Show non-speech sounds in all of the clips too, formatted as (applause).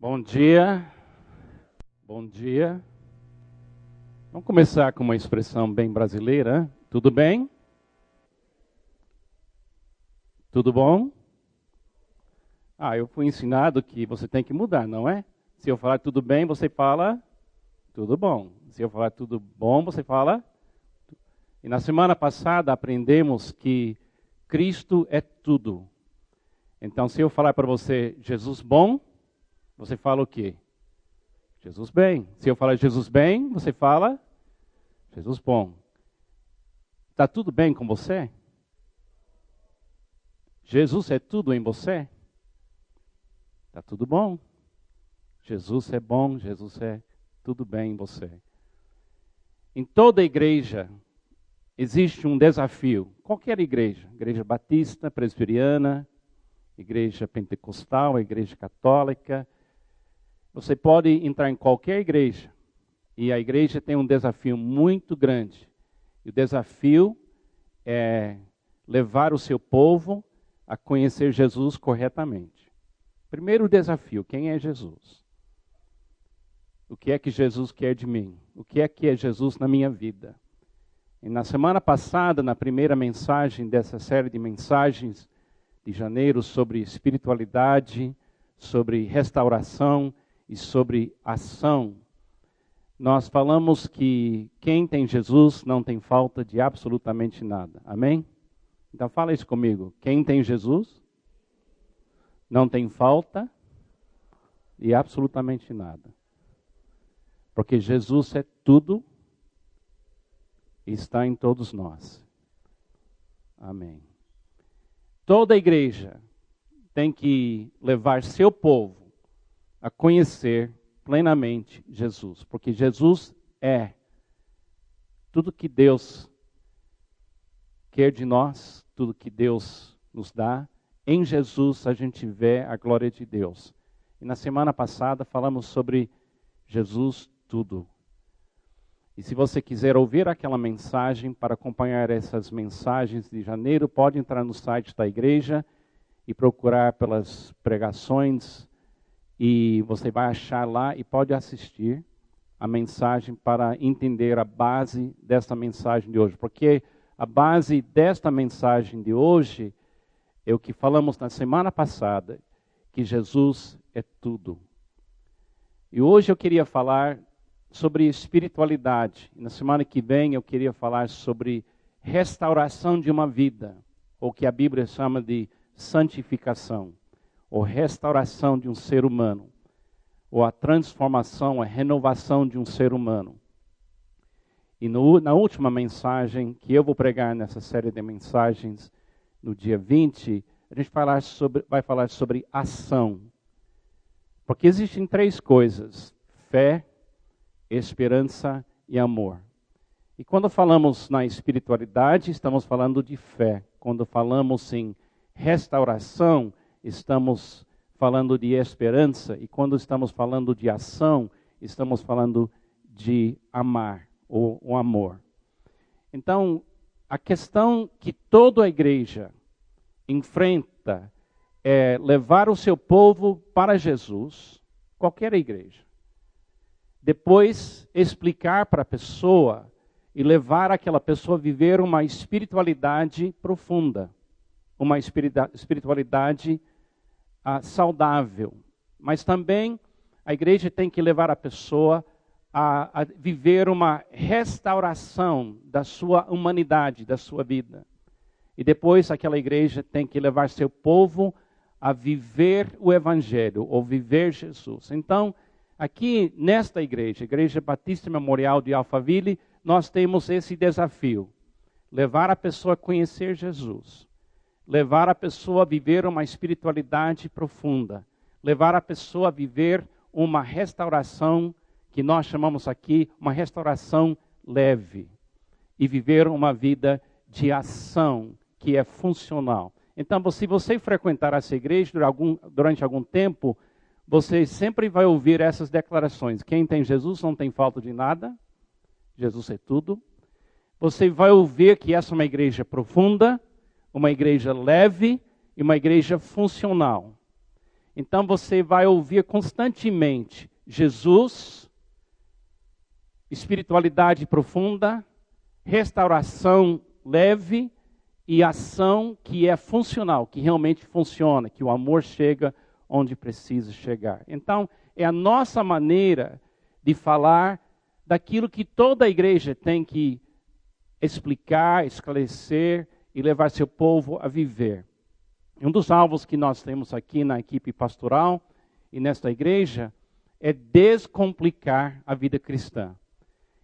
Bom dia. Bom dia. Vamos começar com uma expressão bem brasileira. Tudo bem? Tudo bom? Ah, eu fui ensinado que você tem que mudar, não é? Se eu falar tudo bem, você fala tudo bom. Se eu falar tudo bom, você fala. E na semana passada aprendemos que Cristo é tudo. Então, se eu falar para você Jesus bom, você fala o quê? Jesus bem. Se eu falar Jesus bem, você fala Jesus bom. Está tudo bem com você? Jesus é tudo em você? Está tudo bom. Jesus é bom, Jesus é tudo bem em você. Em toda igreja existe um desafio. Qualquer igreja, igreja batista, presbiteriana, igreja pentecostal, igreja católica. Você pode entrar em qualquer igreja e a igreja tem um desafio muito grande. E o desafio é levar o seu povo a conhecer Jesus corretamente. Primeiro desafio: quem é Jesus? O que é que Jesus quer de mim? O que é que é Jesus na minha vida? E na semana passada, na primeira mensagem dessa série de mensagens, de janeiro sobre espiritualidade, sobre restauração e sobre ação. Nós falamos que quem tem Jesus não tem falta de absolutamente nada. Amém? Então fala isso comigo. Quem tem Jesus não tem falta de absolutamente nada. Porque Jesus é tudo e está em todos nós. Amém. Toda igreja tem que levar seu povo a conhecer plenamente Jesus, porque Jesus é tudo que Deus quer de nós, tudo que Deus nos dá. Em Jesus a gente vê a glória de Deus. E na semana passada falamos sobre Jesus tudo. E se você quiser ouvir aquela mensagem, para acompanhar essas mensagens de janeiro, pode entrar no site da igreja e procurar pelas pregações e você vai achar lá e pode assistir a mensagem para entender a base desta mensagem de hoje, porque a base desta mensagem de hoje é o que falamos na semana passada, que Jesus é tudo. E hoje eu queria falar sobre espiritualidade. Na semana que vem eu queria falar sobre restauração de uma vida, ou que a Bíblia chama de santificação, ou restauração de um ser humano, ou a transformação, a renovação de um ser humano. E no, na última mensagem que eu vou pregar nessa série de mensagens, no dia 20, a gente falar sobre, vai falar sobre ação. Porque existem três coisas: fé, esperança e amor. E quando falamos na espiritualidade, estamos falando de fé. Quando falamos em restauração, estamos falando de esperança. E quando estamos falando de ação, estamos falando de amar, ou o amor. Então, a questão que toda a igreja enfrenta é levar o seu povo para Jesus, qualquer igreja. Depois, explicar para a pessoa e levar aquela pessoa a viver uma espiritualidade profunda, uma espiritualidade ah, saudável. Mas também a igreja tem que levar a pessoa a, a viver uma restauração da sua humanidade, da sua vida. E depois aquela igreja tem que levar seu povo a viver o Evangelho, ou viver Jesus. Então, Aqui nesta igreja, Igreja Batista Memorial de Alphaville, nós temos esse desafio: levar a pessoa a conhecer Jesus, levar a pessoa a viver uma espiritualidade profunda, levar a pessoa a viver uma restauração que nós chamamos aqui uma restauração leve e viver uma vida de ação que é funcional. Então, se você frequentar essa igreja durante algum, durante algum tempo, você sempre vai ouvir essas declarações. Quem tem Jesus não tem falta de nada. Jesus é tudo. Você vai ouvir que essa é uma igreja profunda, uma igreja leve e uma igreja funcional. Então você vai ouvir constantemente Jesus, espiritualidade profunda, restauração leve e ação que é funcional, que realmente funciona, que o amor chega onde precisa chegar. Então, é a nossa maneira de falar daquilo que toda a igreja tem que explicar, esclarecer e levar seu povo a viver. Um dos alvos que nós temos aqui na equipe pastoral e nesta igreja é descomplicar a vida cristã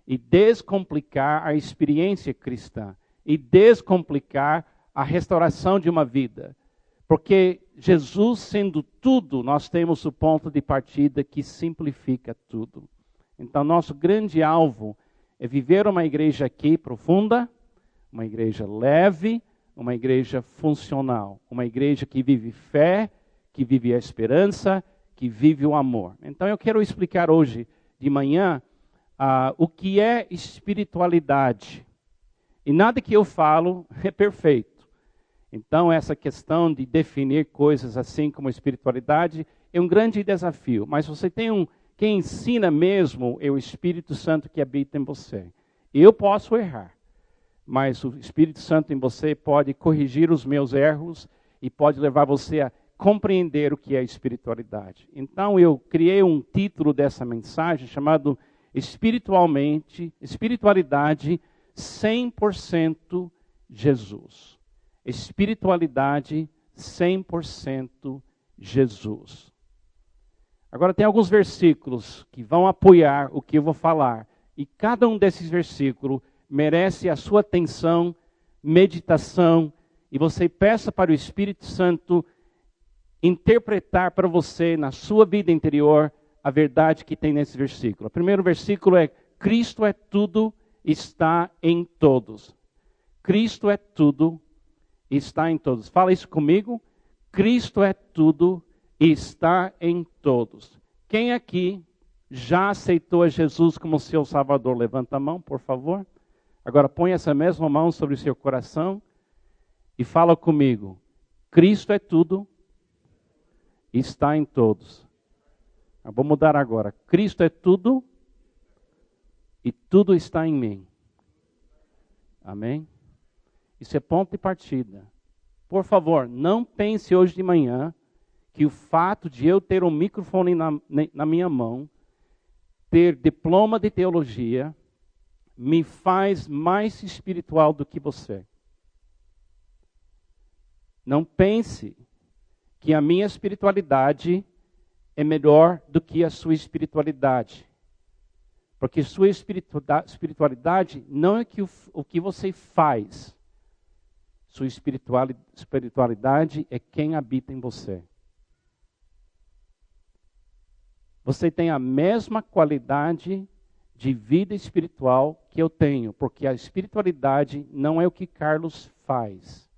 e descomplicar a experiência cristã e descomplicar a restauração de uma vida. Porque Jesus sendo tudo, nós temos o ponto de partida que simplifica tudo. Então, nosso grande alvo é viver uma igreja aqui profunda, uma igreja leve, uma igreja funcional, uma igreja que vive fé, que vive a esperança, que vive o amor. Então, eu quero explicar hoje de manhã uh, o que é espiritualidade. E nada que eu falo (laughs) é perfeito. Então, essa questão de definir coisas assim como espiritualidade é um grande desafio. Mas você tem um quem ensina mesmo é o Espírito Santo que habita em você. Eu posso errar, mas o Espírito Santo em você pode corrigir os meus erros e pode levar você a compreender o que é espiritualidade. Então eu criei um título dessa mensagem chamado Espiritualmente, espiritualidade 100% Jesus. Espiritualidade 100% Jesus. Agora, tem alguns versículos que vão apoiar o que eu vou falar. E cada um desses versículos merece a sua atenção, meditação, e você peça para o Espírito Santo interpretar para você, na sua vida interior, a verdade que tem nesse versículo. O primeiro versículo é: Cristo é tudo, está em todos. Cristo é tudo, está em todos. Fala isso comigo. Cristo é tudo, e está em todos. Quem aqui já aceitou Jesus como seu Salvador? Levanta a mão, por favor. Agora põe essa mesma mão sobre o seu coração e fala comigo. Cristo é tudo, está em todos. Eu vou mudar agora. Cristo é tudo e tudo está em mim. Amém? Isso é ponto de partida. Por favor, não pense hoje de manhã que o fato de eu ter um microfone na, na minha mão, ter diploma de teologia, me faz mais espiritual do que você. Não pense que a minha espiritualidade é melhor do que a sua espiritualidade. Porque sua espiritualidade não é que o, o que você faz. Sua espiritualidade é quem habita em você. você tem a mesma qualidade de vida espiritual que eu tenho, porque a espiritualidade não é o que Carlos faz.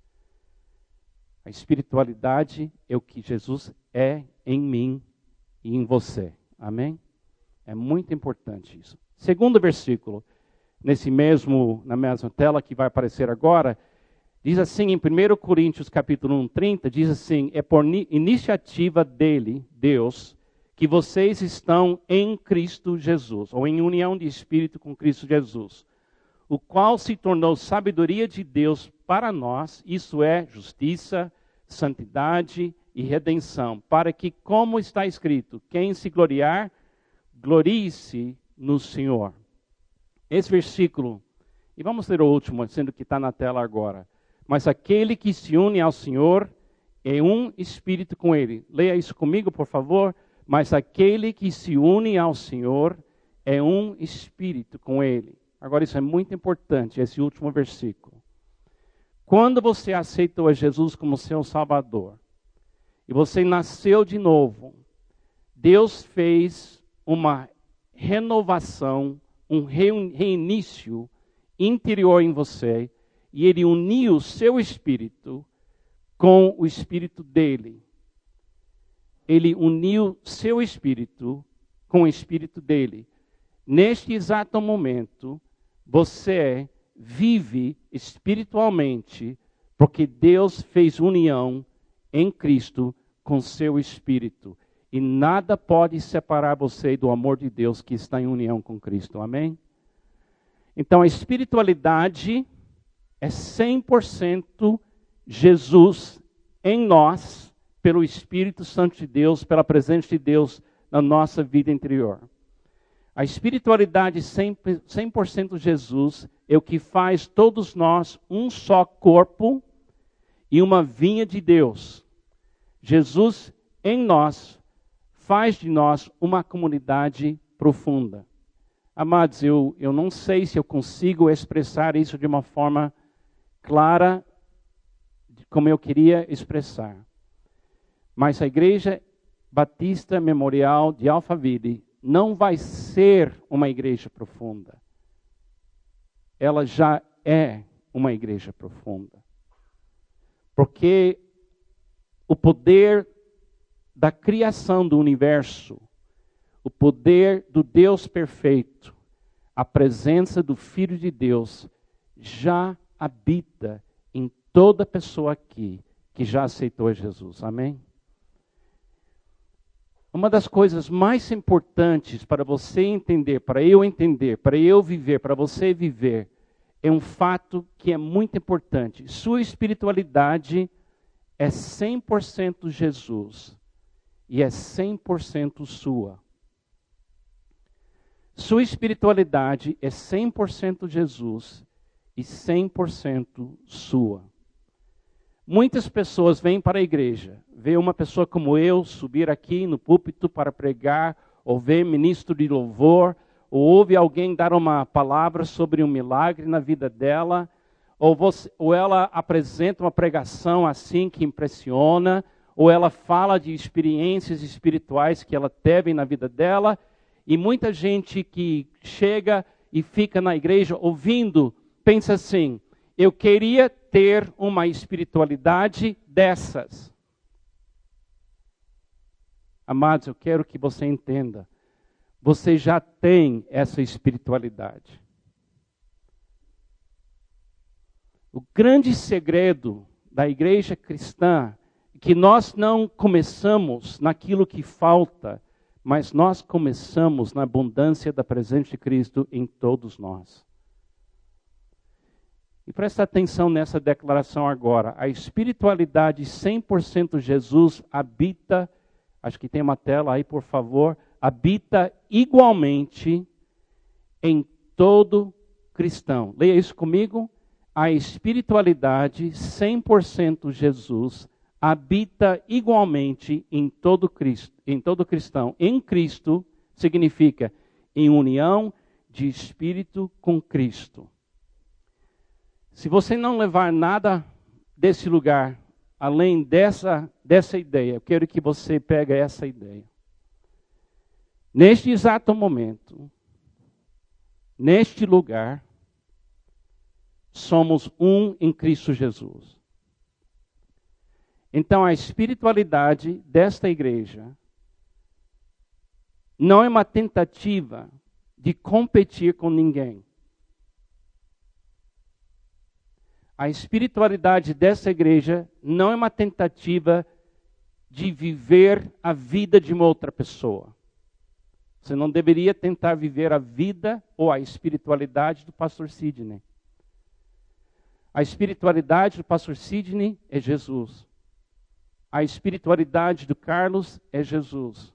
A espiritualidade é o que Jesus é em mim e em você. Amém? É muito importante isso. Segundo versículo, nesse mesmo na mesma tela que vai aparecer agora, diz assim em 1 Coríntios capítulo 1, 30, diz assim: "É por iniciativa dele, Deus, que vocês estão em Cristo Jesus, ou em união de espírito com Cristo Jesus, o qual se tornou sabedoria de Deus para nós, isso é justiça, santidade e redenção, para que, como está escrito, quem se gloriar, glorie-se no Senhor. Esse versículo, e vamos ler o último, sendo que está na tela agora. Mas aquele que se une ao Senhor é um espírito com ele. Leia isso comigo, por favor mas aquele que se une ao Senhor é um espírito com ele. Agora, isso é muito importante, esse último versículo. Quando você aceitou a Jesus como seu Salvador, e você nasceu de novo, Deus fez uma renovação, um reinício interior em você, e Ele uniu o seu espírito com o espírito dele ele uniu seu espírito com o espírito dele. Neste exato momento, você vive espiritualmente, porque Deus fez união em Cristo com seu espírito. E nada pode separar você do amor de Deus que está em união com Cristo. Amém? Então a espiritualidade é 100% Jesus em nós, pelo Espírito Santo de Deus, pela presença de Deus na nossa vida interior. A espiritualidade 100%, 100 Jesus é o que faz todos nós um só corpo e uma vinha de Deus. Jesus em nós faz de nós uma comunidade profunda. Amados, eu, eu não sei se eu consigo expressar isso de uma forma clara, como eu queria expressar. Mas a Igreja Batista Memorial de Alphaville não vai ser uma igreja profunda. Ela já é uma igreja profunda. Porque o poder da criação do universo, o poder do Deus perfeito, a presença do Filho de Deus já habita em toda pessoa aqui que já aceitou Jesus. Amém? Uma das coisas mais importantes para você entender, para eu entender, para eu viver, para você viver, é um fato que é muito importante. Sua espiritualidade é 100% Jesus e é 100% sua. Sua espiritualidade é 100% Jesus e 100% sua. Muitas pessoas vêm para a igreja, vê uma pessoa como eu subir aqui no púlpito para pregar, ou vê ministro de louvor, ou ouve alguém dar uma palavra sobre um milagre na vida dela, ou, você, ou ela apresenta uma pregação assim que impressiona, ou ela fala de experiências espirituais que ela teve na vida dela, e muita gente que chega e fica na igreja ouvindo, pensa assim: eu queria ter uma espiritualidade dessas. Amados, eu quero que você entenda. Você já tem essa espiritualidade. O grande segredo da igreja cristã é que nós não começamos naquilo que falta, mas nós começamos na abundância da presença de Cristo em todos nós. E presta atenção nessa declaração agora. A espiritualidade 100% Jesus habita, acho que tem uma tela aí, por favor, habita igualmente em todo cristão. Leia isso comigo. A espiritualidade 100% Jesus habita igualmente em todo Cristo, em todo cristão. Em Cristo significa em união de espírito com Cristo. Se você não levar nada desse lugar, além dessa, dessa ideia, eu quero que você pegue essa ideia. Neste exato momento, neste lugar, somos um em Cristo Jesus. Então, a espiritualidade desta igreja não é uma tentativa de competir com ninguém. A espiritualidade dessa igreja não é uma tentativa de viver a vida de uma outra pessoa. Você não deveria tentar viver a vida ou a espiritualidade do pastor Sidney. A espiritualidade do pastor Sidney é Jesus. A espiritualidade do Carlos é Jesus.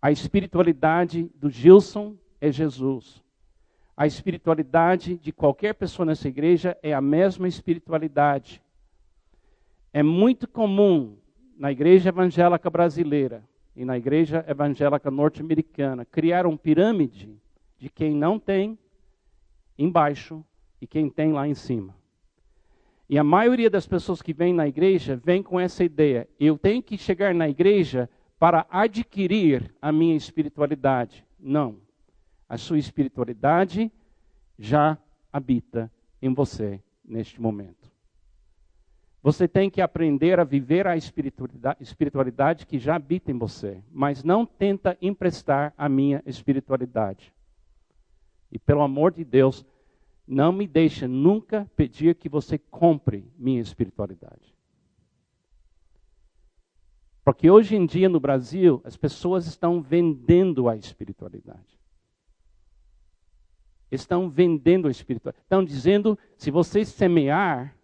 A espiritualidade do Gilson é Jesus. A espiritualidade de qualquer pessoa nessa igreja é a mesma espiritualidade. É muito comum na igreja evangélica brasileira e na igreja evangélica norte-americana criar uma pirâmide de quem não tem embaixo e quem tem lá em cima. E a maioria das pessoas que vêm na igreja vem com essa ideia: eu tenho que chegar na igreja para adquirir a minha espiritualidade. Não a sua espiritualidade já habita em você neste momento. Você tem que aprender a viver a espiritualidade que já habita em você, mas não tenta emprestar a minha espiritualidade. E pelo amor de Deus, não me deixe nunca pedir que você compre minha espiritualidade. Porque hoje em dia no Brasil, as pessoas estão vendendo a espiritualidade. Estão vendendo a espiritualidade. Estão dizendo: se você semear,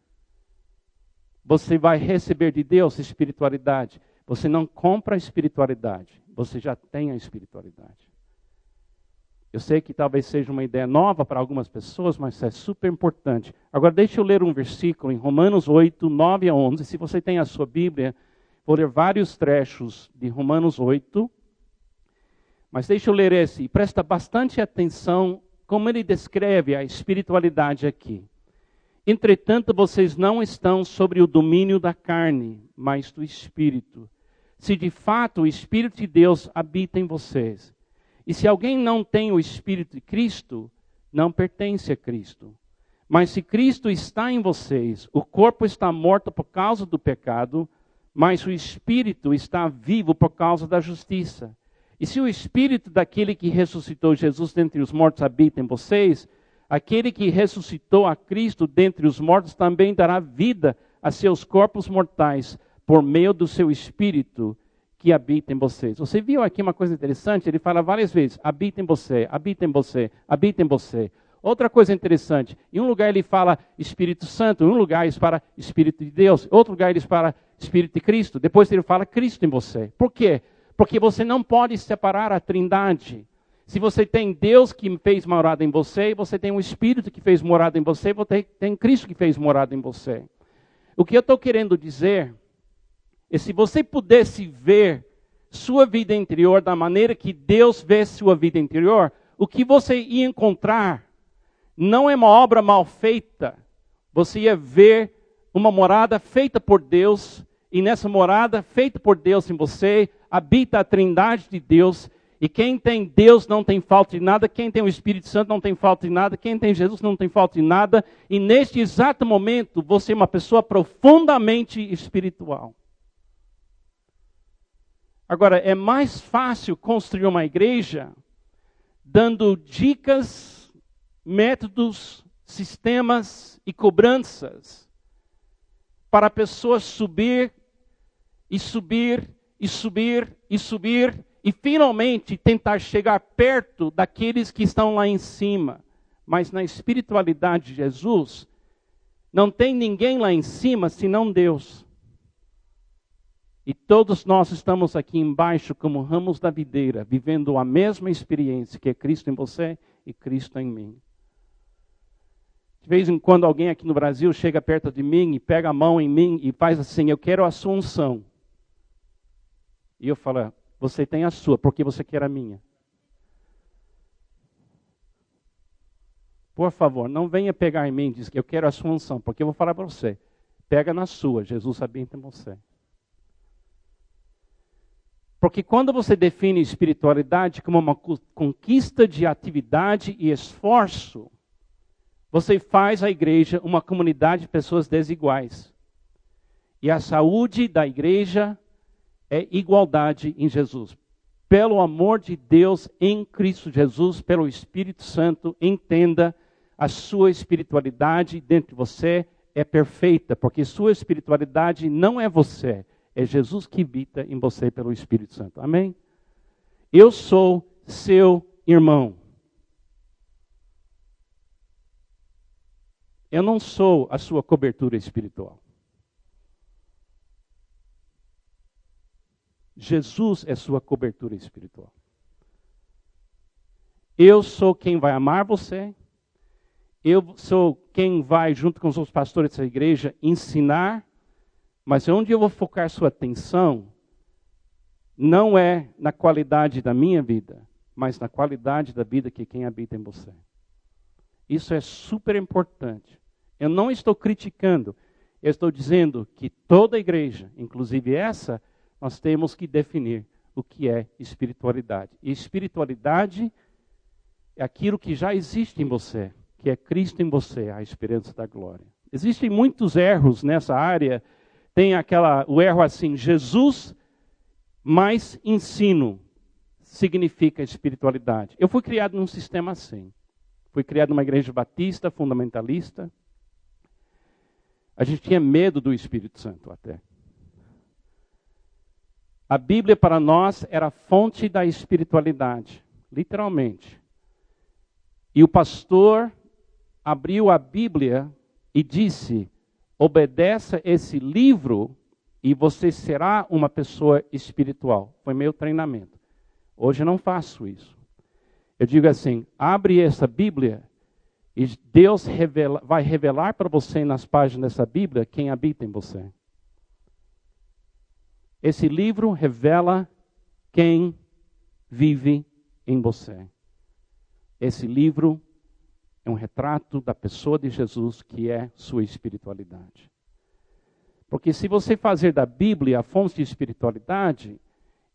você vai receber de Deus espiritualidade. Você não compra a espiritualidade, você já tem a espiritualidade. Eu sei que talvez seja uma ideia nova para algumas pessoas, mas é super importante. Agora, deixa eu ler um versículo em Romanos 8, 9 a 11. Se você tem a sua Bíblia, Vou ler vários trechos de Romanos 8, mas deixa eu ler esse. Presta bastante atenção como ele descreve a espiritualidade aqui. Entretanto, vocês não estão sobre o domínio da carne, mas do Espírito. Se de fato o Espírito de Deus habita em vocês. E se alguém não tem o Espírito de Cristo, não pertence a Cristo. Mas se Cristo está em vocês, o corpo está morto por causa do pecado, mas o espírito está vivo por causa da justiça. E se o espírito daquele que ressuscitou Jesus dentre os mortos habita em vocês, aquele que ressuscitou a Cristo dentre os mortos também dará vida a seus corpos mortais por meio do seu espírito que habita em vocês. Você viu aqui uma coisa interessante? Ele fala várias vezes: habita em você, habita em você, habita em você. Outra coisa interessante, em um lugar ele fala Espírito Santo, em um lugar ele fala Espírito de Deus, em outro lugar ele fala Espírito de Cristo, depois ele fala Cristo em você. Por quê? Porque você não pode separar a trindade. Se você tem Deus que fez morada em você, você tem o Espírito que fez morada em você, você tem Cristo que fez morada em você. O que eu estou querendo dizer é se você pudesse ver sua vida interior da maneira que Deus vê sua vida interior, o que você ia encontrar não é uma obra mal feita. Você ia ver uma morada feita por Deus, e nessa morada feita por Deus em você, habita a trindade de Deus. E quem tem Deus não tem falta de nada, quem tem o Espírito Santo não tem falta de nada, quem tem Jesus não tem falta de nada. E neste exato momento, você é uma pessoa profundamente espiritual. Agora, é mais fácil construir uma igreja dando dicas métodos, sistemas e cobranças para pessoas subir e subir e subir e subir e finalmente tentar chegar perto daqueles que estão lá em cima. Mas na espiritualidade de Jesus, não tem ninguém lá em cima senão Deus. E todos nós estamos aqui embaixo como ramos da videira, vivendo a mesma experiência que é Cristo em você e Cristo em mim. De vez em quando alguém aqui no Brasil chega perto de mim e pega a mão em mim e faz assim: Eu quero a sua unção. E eu falo: Você tem a sua, porque você quer a minha. Por favor, não venha pegar em mim e dizer que eu quero a sua unção, porque eu vou falar para você. Pega na sua, Jesus habita em você. Porque quando você define espiritualidade como uma conquista de atividade e esforço, você faz a igreja uma comunidade de pessoas desiguais. E a saúde da igreja é igualdade em Jesus. Pelo amor de Deus em Cristo Jesus, pelo Espírito Santo, entenda a sua espiritualidade dentro de você é perfeita, porque sua espiritualidade não é você, é Jesus que habita em você pelo Espírito Santo. Amém? Eu sou seu irmão. Eu não sou a sua cobertura espiritual. Jesus é sua cobertura espiritual. Eu sou quem vai amar você. Eu sou quem vai, junto com os outros pastores dessa igreja, ensinar. Mas onde eu vou focar sua atenção não é na qualidade da minha vida, mas na qualidade da vida que quem habita em você. Isso é super importante. Eu não estou criticando, eu estou dizendo que toda igreja, inclusive essa, nós temos que definir o que é espiritualidade. E espiritualidade é aquilo que já existe em você, que é Cristo em você, a esperança da glória. Existem muitos erros nessa área. Tem aquela o erro assim, Jesus mais ensino significa espiritualidade. Eu fui criado num sistema assim. Fui criado numa igreja batista, fundamentalista. A gente tinha medo do Espírito Santo até. A Bíblia para nós era a fonte da espiritualidade, literalmente. E o pastor abriu a Bíblia e disse: obedeça esse livro e você será uma pessoa espiritual. Foi meu treinamento. Hoje eu não faço isso. Eu digo assim: abre essa Bíblia e Deus revela, vai revelar para você nas páginas dessa Bíblia quem habita em você. Esse livro revela quem vive em você. Esse livro é um retrato da pessoa de Jesus que é sua espiritualidade. Porque se você fazer da Bíblia a fonte de espiritualidade,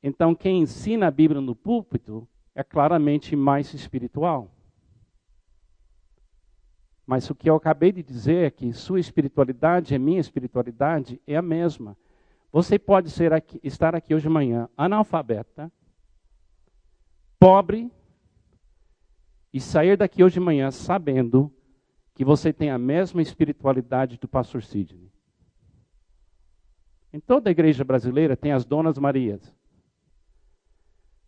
então quem ensina a Bíblia no púlpito é claramente mais espiritual. Mas o que eu acabei de dizer é que sua espiritualidade e minha espiritualidade é a mesma. Você pode aqui, estar aqui hoje de manhã analfabeta, pobre, e sair daqui hoje de manhã sabendo que você tem a mesma espiritualidade do pastor Sidney. Em toda a igreja brasileira tem as Donas Marias.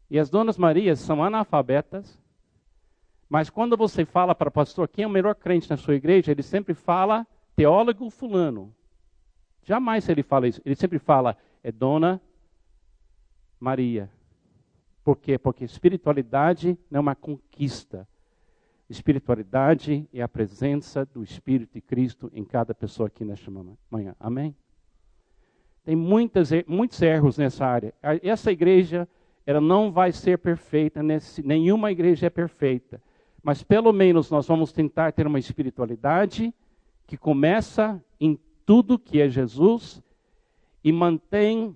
E as Donas Marias são analfabetas, mas quando você fala para o pastor quem é o melhor crente na sua igreja, ele sempre fala teólogo fulano. Jamais ele fala isso. Ele sempre fala é Dona Maria. Por quê? Porque espiritualidade não é uma conquista. Espiritualidade é a presença do Espírito de Cristo em cada pessoa aqui nesta manhã. Amém? Tem muitas, muitos erros nessa área. Essa igreja ela não vai ser perfeita, nesse, nenhuma igreja é perfeita. Mas pelo menos nós vamos tentar ter uma espiritualidade que começa em tudo que é Jesus e mantém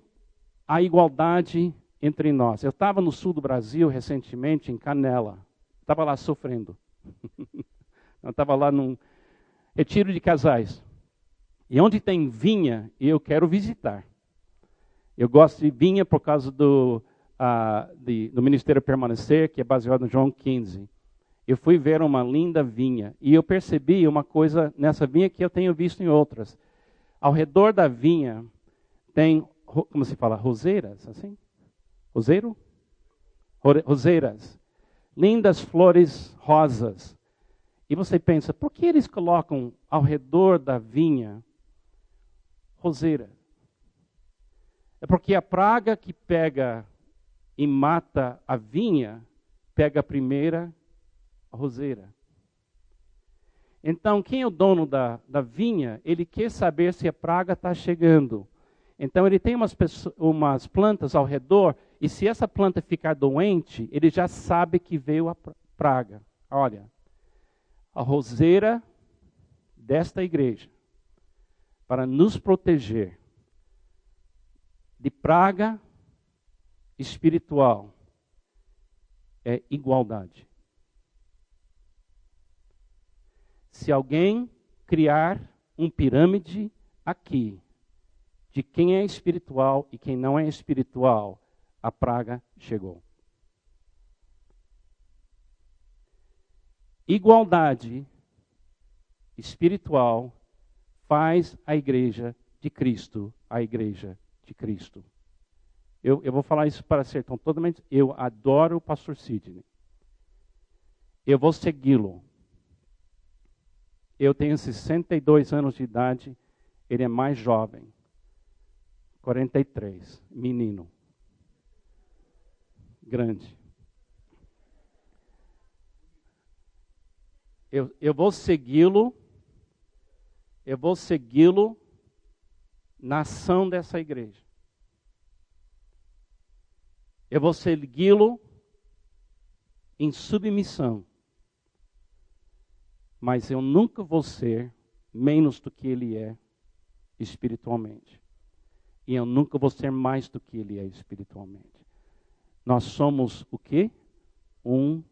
a igualdade entre nós. Eu estava no sul do Brasil recentemente, em Canela. Estava lá sofrendo. (laughs) Eu estava lá num retiro de casais. E onde tem vinha, eu quero visitar. Eu gosto de vinha por causa do, uh, de, do Ministério Permanecer, que é baseado no João 15 eu fui ver uma linda vinha e eu percebi uma coisa nessa vinha que eu tenho visto em outras. Ao redor da vinha tem, como se fala, roseiras, assim? Roseiro? Roseiras. Lindas flores rosas. E você pensa, por que eles colocam ao redor da vinha roseira? É porque a praga que pega e mata a vinha, pega a primeira a roseira. Então, quem é o dono da, da vinha, ele quer saber se a praga está chegando. Então, ele tem umas, umas plantas ao redor, e se essa planta ficar doente, ele já sabe que veio a praga. Olha, a roseira desta igreja, para nos proteger de praga espiritual, é igualdade. Se alguém criar um pirâmide aqui de quem é espiritual e quem não é espiritual, a praga chegou. Igualdade espiritual faz a igreja de Cristo a igreja de Cristo. Eu, eu vou falar isso para ser tão totalmente. Eu adoro o pastor Sidney. Eu vou segui-lo. Eu tenho 62 anos de idade, ele é mais jovem. 43, menino. Grande. Eu, eu vou segui-lo, eu vou segui-lo na ação dessa igreja. Eu vou segui-lo em submissão mas eu nunca vou ser menos do que ele é espiritualmente. E eu nunca vou ser mais do que ele é espiritualmente. Nós somos o quê? Um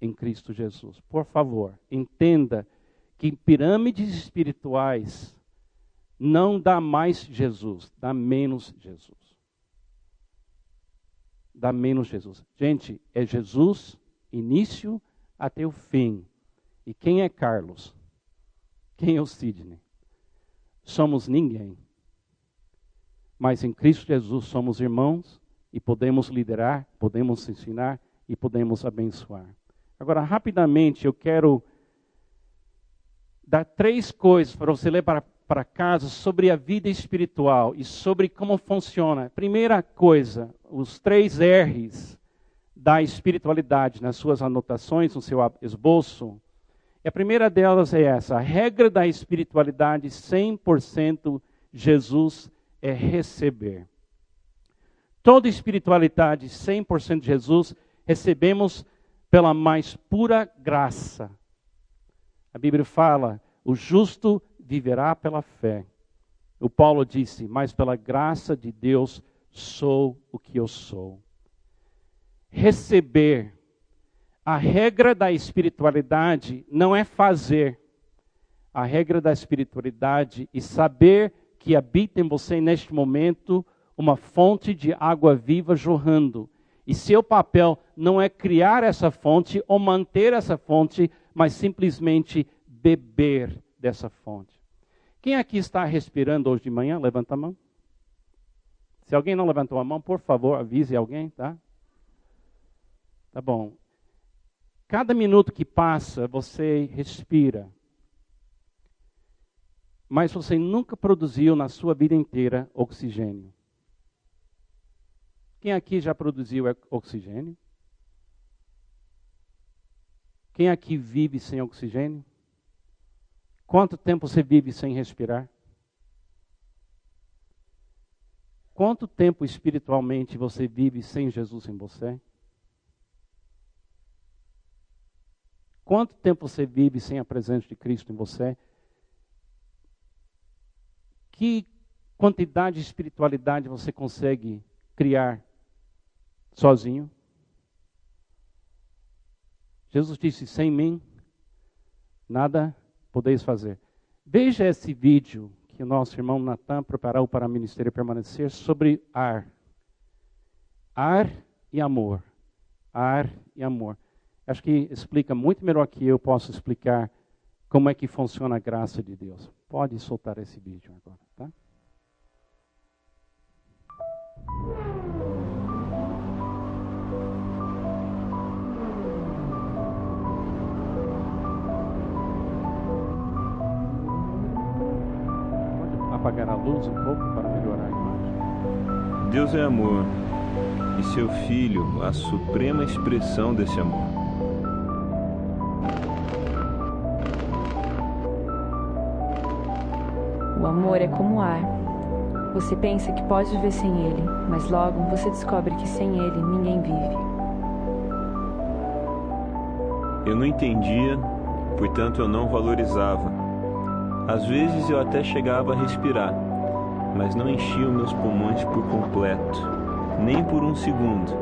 em Cristo Jesus. Por favor, entenda que pirâmides espirituais não dá mais Jesus, dá menos Jesus. Dá menos Jesus. Gente, é Jesus início até o fim. E quem é Carlos? Quem é o Sidney? Somos ninguém. mas em Cristo Jesus somos irmãos e podemos liderar, podemos ensinar e podemos abençoar. Agora, rapidamente, eu quero dar três coisas para você ler para, para casa sobre a vida espiritual e sobre como funciona. Primeira coisa, os três R's da espiritualidade nas suas anotações, no seu esboço. E a primeira delas é essa: a regra da espiritualidade 100% Jesus é receber. Toda espiritualidade 100% Jesus recebemos pela mais pura graça. A Bíblia fala: o justo viverá pela fé. O Paulo disse: Mas pela graça de Deus sou o que eu sou. Receber. A regra da espiritualidade não é fazer. A regra da espiritualidade e saber que habita em você neste momento uma fonte de água viva jorrando. E seu papel não é criar essa fonte ou manter essa fonte, mas simplesmente beber dessa fonte. Quem aqui está respirando hoje de manhã? Levanta a mão. Se alguém não levantou a mão, por favor, avise alguém, tá? Tá bom. Cada minuto que passa, você respira. Mas você nunca produziu na sua vida inteira oxigênio. Quem aqui já produziu oxigênio? Quem aqui vive sem oxigênio? Quanto tempo você vive sem respirar? Quanto tempo espiritualmente você vive sem Jesus em você? Quanto tempo você vive sem a presença de Cristo em você? Que quantidade de espiritualidade você consegue criar sozinho. Jesus disse: sem mim, nada podeis fazer. Veja esse vídeo que o nosso irmão Natan preparou para o Ministério Permanecer sobre ar. Ar e amor. Ar e amor. Acho que explica muito melhor que eu posso explicar como é que funciona a graça de Deus. Pode soltar esse vídeo agora, tá? apagar a luz um pouco para melhorar a imagem. Deus é amor e seu Filho a suprema expressão desse amor. O amor é como ar. Você pensa que pode viver sem ele, mas logo você descobre que sem ele ninguém vive. Eu não entendia, portanto eu não valorizava às vezes eu até chegava a respirar, mas não enchia os meus pulmões por completo, nem por um segundo,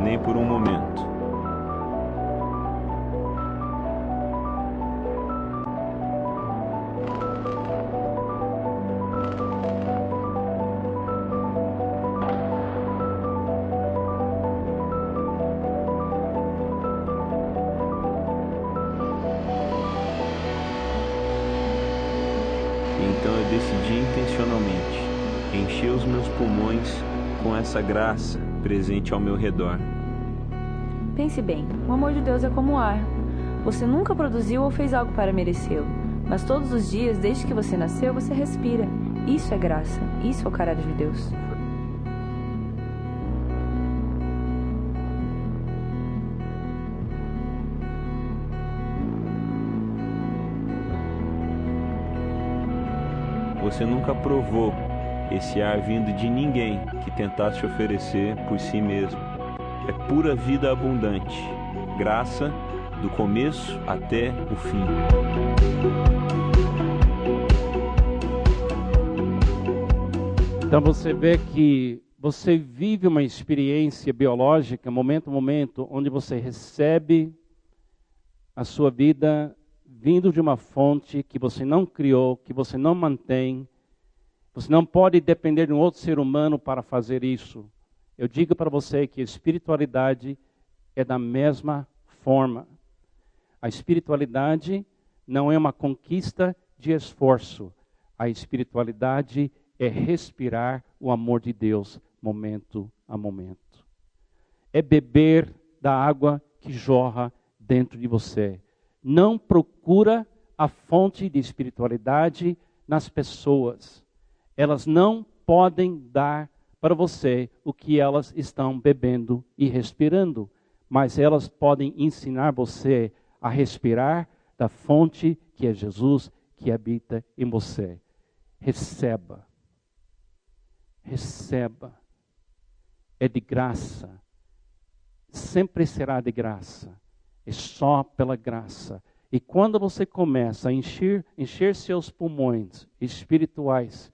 nem por um momento. Essa graça presente ao meu redor. Pense bem: o amor de Deus é como o ar. Você nunca produziu ou fez algo para merecê-lo, mas todos os dias, desde que você nasceu, você respira. Isso é graça, isso é o caráter de Deus. Você nunca provou esse ar vindo de ninguém que tentasse oferecer por si mesmo. É pura vida abundante, graça do começo até o fim. Então você vê que você vive uma experiência biológica, momento a momento, onde você recebe a sua vida vindo de uma fonte que você não criou, que você não mantém, você não pode depender de um outro ser humano para fazer isso. Eu digo para você que a espiritualidade é da mesma forma. A espiritualidade não é uma conquista de esforço. A espiritualidade é respirar o amor de Deus momento a momento. É beber da água que jorra dentro de você. Não procura a fonte de espiritualidade nas pessoas. Elas não podem dar para você o que elas estão bebendo e respirando, mas elas podem ensinar você a respirar da fonte que é Jesus que habita em você. Receba. Receba. É de graça. Sempre será de graça. É só pela graça. E quando você começa a encher, encher seus pulmões espirituais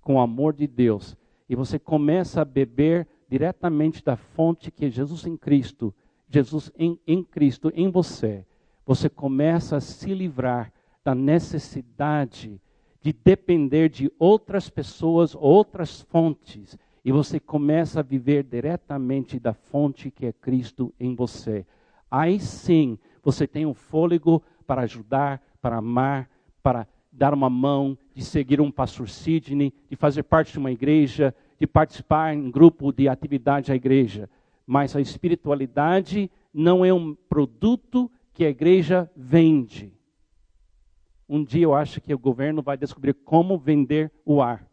com o amor de Deus, e você começa a beber diretamente da fonte que é Jesus em Cristo, Jesus em, em Cristo, em você, você começa a se livrar da necessidade de depender de outras pessoas, outras fontes, e você começa a viver diretamente da fonte que é Cristo em você. Aí sim, você tem um fôlego para ajudar, para amar, para dar uma mão, de seguir um pastor Sidney, de fazer parte de uma igreja, de participar em grupo de atividade da igreja. Mas a espiritualidade não é um produto que a igreja vende. Um dia eu acho que o governo vai descobrir como vender o ar.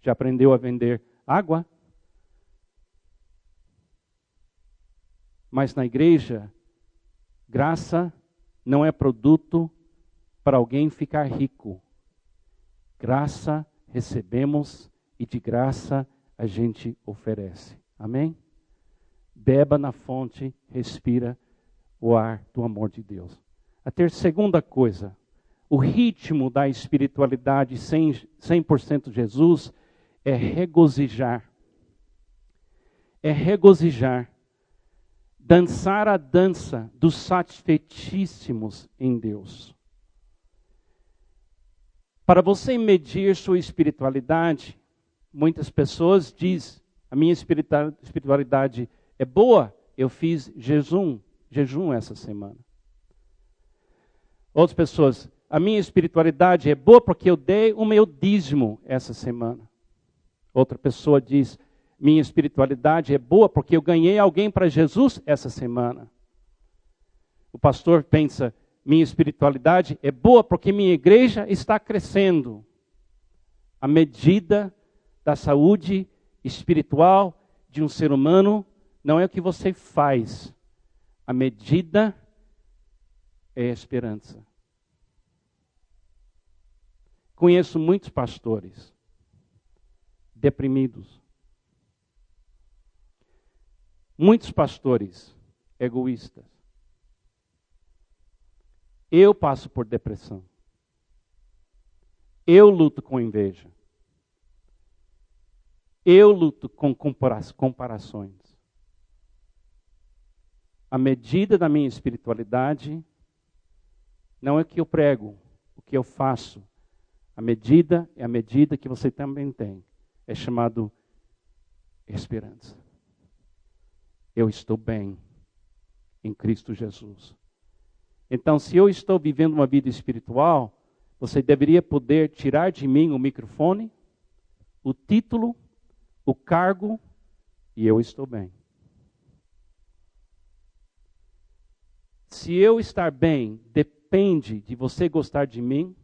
Já aprendeu a vender água? Mas na igreja, graça não é produto para alguém ficar rico. Graça recebemos e de graça a gente oferece. Amém? Beba na fonte, respira o ar do amor de Deus. A ter segunda coisa, o ritmo da espiritualidade 100%, 100 Jesus é regozijar. É regozijar. Dançar a dança dos satisfeitíssimos em Deus. Para você medir sua espiritualidade, muitas pessoas dizem: a minha espiritualidade é boa, eu fiz jejum, jejum essa semana. Outras pessoas, a minha espiritualidade é boa porque eu dei o meu dízimo essa semana. Outra pessoa diz, minha espiritualidade é boa porque eu ganhei alguém para Jesus essa semana. O pastor pensa, minha espiritualidade é boa porque minha igreja está crescendo. A medida da saúde espiritual de um ser humano não é o que você faz. A medida é a esperança. Conheço muitos pastores deprimidos. Muitos pastores egoístas. Eu passo por depressão. Eu luto com inveja. Eu luto com comparações. A medida da minha espiritualidade não é o que eu prego, o que eu faço. A medida é a medida que você também tem. É chamado esperança. Eu estou bem em Cristo Jesus. Então, se eu estou vivendo uma vida espiritual, você deveria poder tirar de mim o microfone, o título, o cargo, e eu estou bem. Se eu estar bem depende de você gostar de mim,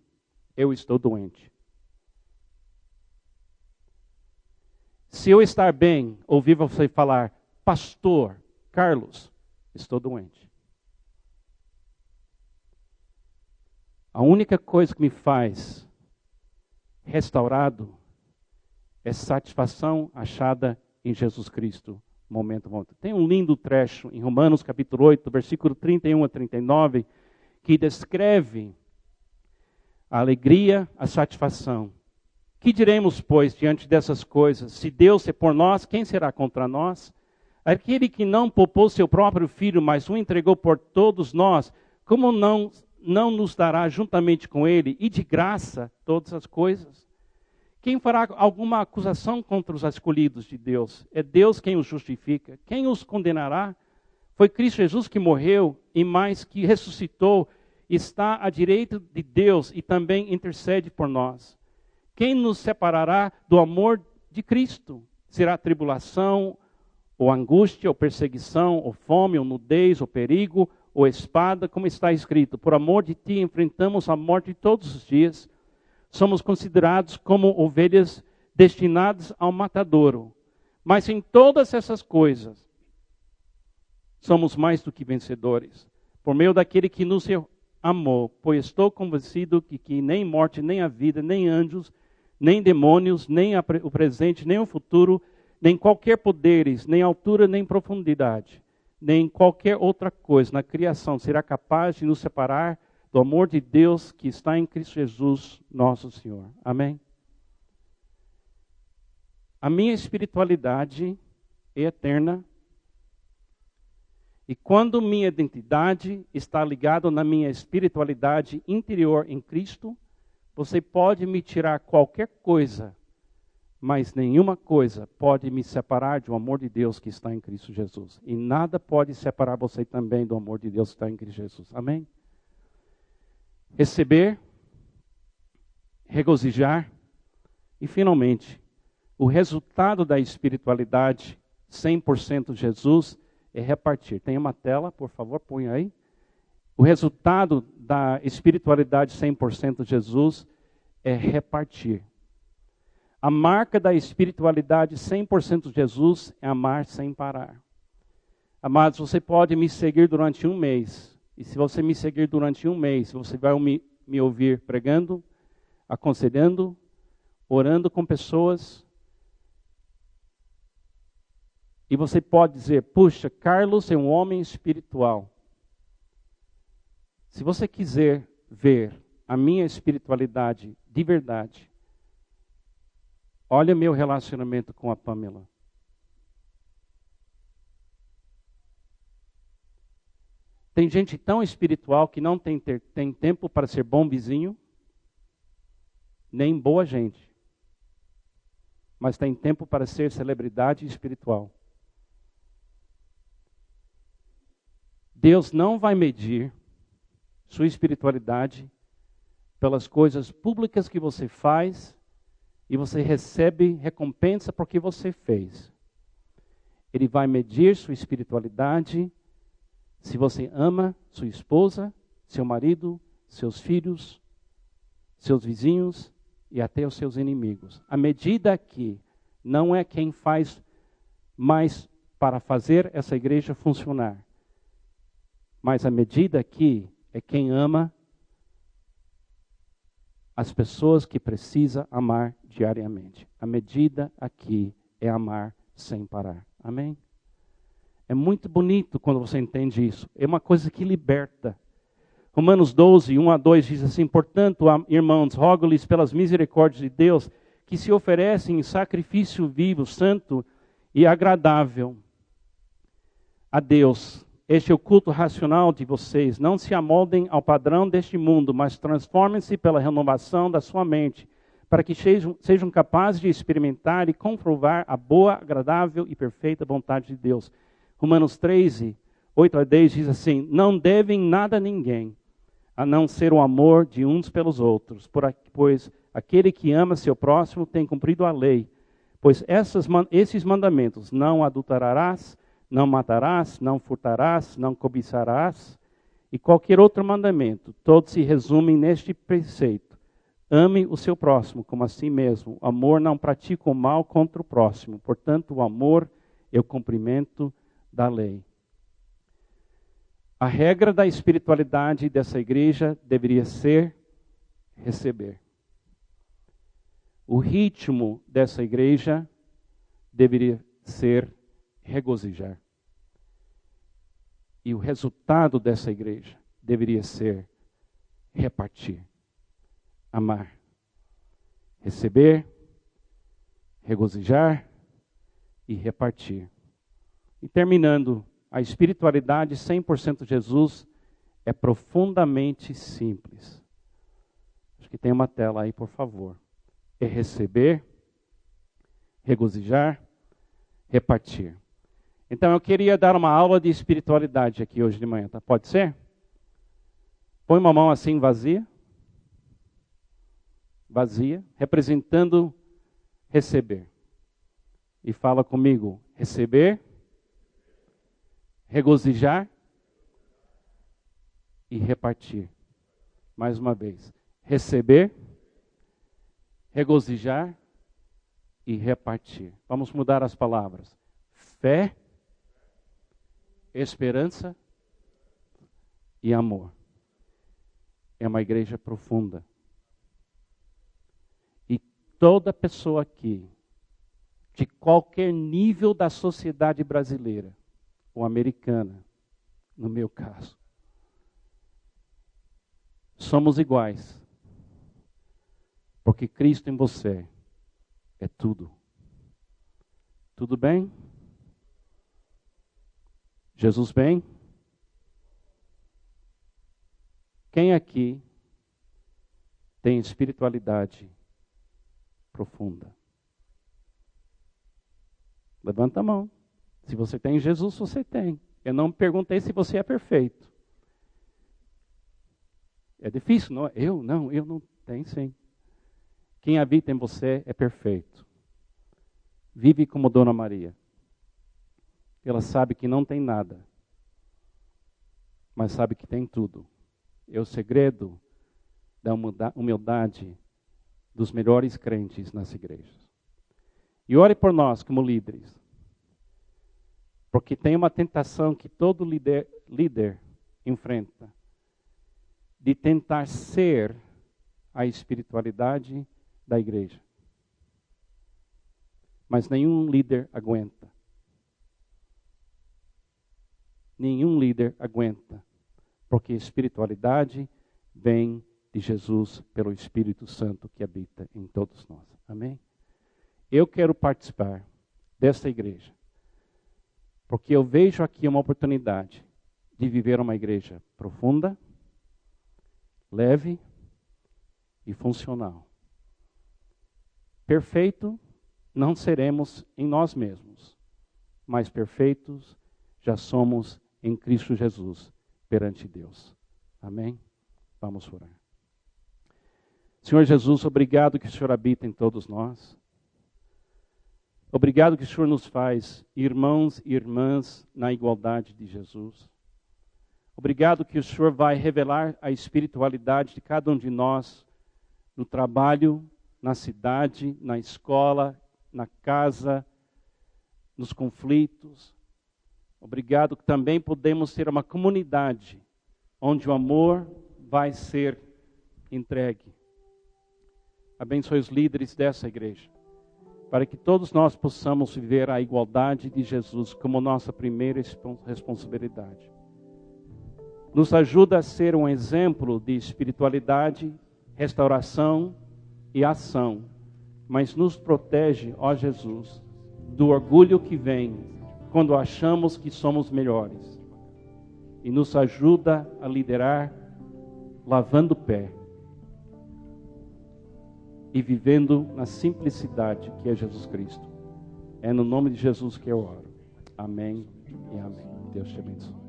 eu estou doente. Se eu estar bem, ouvir você falar, pastor Carlos, estou doente. A única coisa que me faz restaurado é satisfação achada em Jesus Cristo, momento a. Tem um lindo trecho em Romanos capítulo 8, versículo 31 a 39, que descreve a alegria, a satisfação. Que diremos, pois, diante dessas coisas? Se Deus é por nós, quem será contra nós? Aquele que não poupou seu próprio filho, mas o entregou por todos nós, como não não nos dará juntamente com ele e de graça todas as coisas? Quem fará alguma acusação contra os escolhidos de Deus? É Deus quem os justifica. Quem os condenará? Foi Cristo Jesus que morreu e mais que ressuscitou, está à direita de Deus e também intercede por nós. Quem nos separará do amor de Cristo? Será tribulação, ou angústia, ou perseguição, ou fome, ou nudez, ou perigo, ou espada, como está escrito: Por amor de ti enfrentamos a morte todos os dias. Somos considerados como ovelhas destinadas ao matadouro. Mas em todas essas coisas, somos mais do que vencedores, por meio daquele que nos amou, pois estou convencido que, que nem morte, nem a vida, nem anjos, nem demônios, nem a, o presente, nem o futuro, nem qualquer poderes, nem altura, nem profundidade, nem qualquer outra coisa na criação será capaz de nos separar do amor de Deus que está em Cristo Jesus, nosso Senhor. Amém? A minha espiritualidade é eterna. E quando minha identidade está ligada na minha espiritualidade interior em Cristo, você pode me tirar qualquer coisa, mas nenhuma coisa pode me separar do amor de Deus que está em Cristo Jesus. E nada pode separar você também do amor de Deus que está em Cristo Jesus. Amém? Receber, regozijar e, finalmente, o resultado da espiritualidade 100% Jesus é repartir. Tem uma tela, por favor, põe aí. O resultado da espiritualidade 100% Jesus é repartir. A marca da espiritualidade 100% Jesus é amar sem parar. Amados, você pode me seguir durante um mês. E se você me seguir durante um mês, você vai me, me ouvir pregando, aconselhando, orando com pessoas. E você pode dizer: puxa, Carlos é um homem espiritual. Se você quiser ver a minha espiritualidade de verdade, olha meu relacionamento com a Pamela. Tem gente tão espiritual que não tem, ter, tem tempo para ser bom vizinho, nem boa gente, mas tem tempo para ser celebridade espiritual. Deus não vai medir sua espiritualidade pelas coisas públicas que você faz e você recebe recompensa porque você fez. Ele vai medir sua espiritualidade se você ama sua esposa, seu marido, seus filhos, seus vizinhos e até os seus inimigos. A medida aqui não é quem faz mais para fazer essa igreja funcionar, mas a medida aqui é quem ama as pessoas que precisa amar diariamente. A medida aqui é amar sem parar. Amém? É muito bonito quando você entende isso. É uma coisa que liberta. Romanos 12, 1 a 2 diz assim: Portanto, irmãos, rogo-lhes pelas misericórdias de Deus que se oferecem em sacrifício vivo, santo e agradável a Deus, este é o culto racional de vocês. Não se amoldem ao padrão deste mundo, mas transformem-se pela renovação da sua mente, para que sejam, sejam capazes de experimentar e comprovar a boa, agradável e perfeita vontade de Deus. Romanos 13, 8 a 10 diz assim: Não devem nada a ninguém, a não ser o amor de uns pelos outros, pois aquele que ama seu próximo tem cumprido a lei. Pois essas, esses mandamentos: não adulterarás, não matarás, não furtarás, não cobiçarás, e qualquer outro mandamento, todos se resumem neste preceito: ame o seu próximo como a si mesmo. O amor não pratica o mal contra o próximo. Portanto, o amor é o cumprimento da lei. A regra da espiritualidade dessa igreja deveria ser receber. O ritmo dessa igreja deveria ser regozijar. E o resultado dessa igreja deveria ser repartir, amar, receber, regozijar e repartir. E terminando, a espiritualidade 100% Jesus é profundamente simples. Acho que tem uma tela aí, por favor. É receber, regozijar, repartir. Então eu queria dar uma aula de espiritualidade aqui hoje de manhã, tá? Pode ser? Põe uma mão assim vazia. vazia, representando receber. E fala comigo: receber, regozijar e repartir. Mais uma vez: receber, regozijar e repartir. Vamos mudar as palavras. Fé, esperança e amor. É uma igreja profunda. E toda pessoa aqui, de qualquer nível da sociedade brasileira, ou americana, no meu caso, somos iguais. Porque Cristo em você é tudo. Tudo bem? Jesus bem? Quem aqui tem espiritualidade profunda? Levanta a mão. Se você tem Jesus, você tem. Eu não perguntei se você é perfeito. É difícil, não? É? Eu não, eu não tenho sim. Quem habita em você é perfeito. Vive como Dona Maria. Ela sabe que não tem nada, mas sabe que tem tudo. É o segredo da humildade dos melhores crentes nas igrejas. E ore por nós como líderes. Porque tem uma tentação que todo líder, líder enfrenta de tentar ser a espiritualidade da igreja. Mas nenhum líder aguenta. Nenhum líder aguenta porque espiritualidade vem de Jesus pelo Espírito Santo que habita em todos nós. Amém? Eu quero participar desta igreja, porque eu vejo aqui uma oportunidade de viver uma igreja profunda, leve e funcional. Perfeito não seremos em nós mesmos, mas perfeitos já somos em Cristo Jesus perante Deus. Amém? Vamos orar. Senhor Jesus, obrigado que o Senhor habita em todos nós. Obrigado que o Senhor nos faz irmãos e irmãs na igualdade de Jesus. Obrigado que o Senhor vai revelar a espiritualidade de cada um de nós no trabalho, na cidade, na escola, na casa, nos conflitos, Obrigado que também podemos ser uma comunidade onde o amor vai ser entregue. Abençoe os líderes dessa igreja, para que todos nós possamos viver a igualdade de Jesus como nossa primeira responsabilidade. Nos ajuda a ser um exemplo de espiritualidade, restauração e ação, mas nos protege, ó Jesus, do orgulho que vem quando achamos que somos melhores. E nos ajuda a liderar lavando o pé e vivendo na simplicidade que é Jesus Cristo. É no nome de Jesus que eu oro. Amém e amém. Deus te abençoe.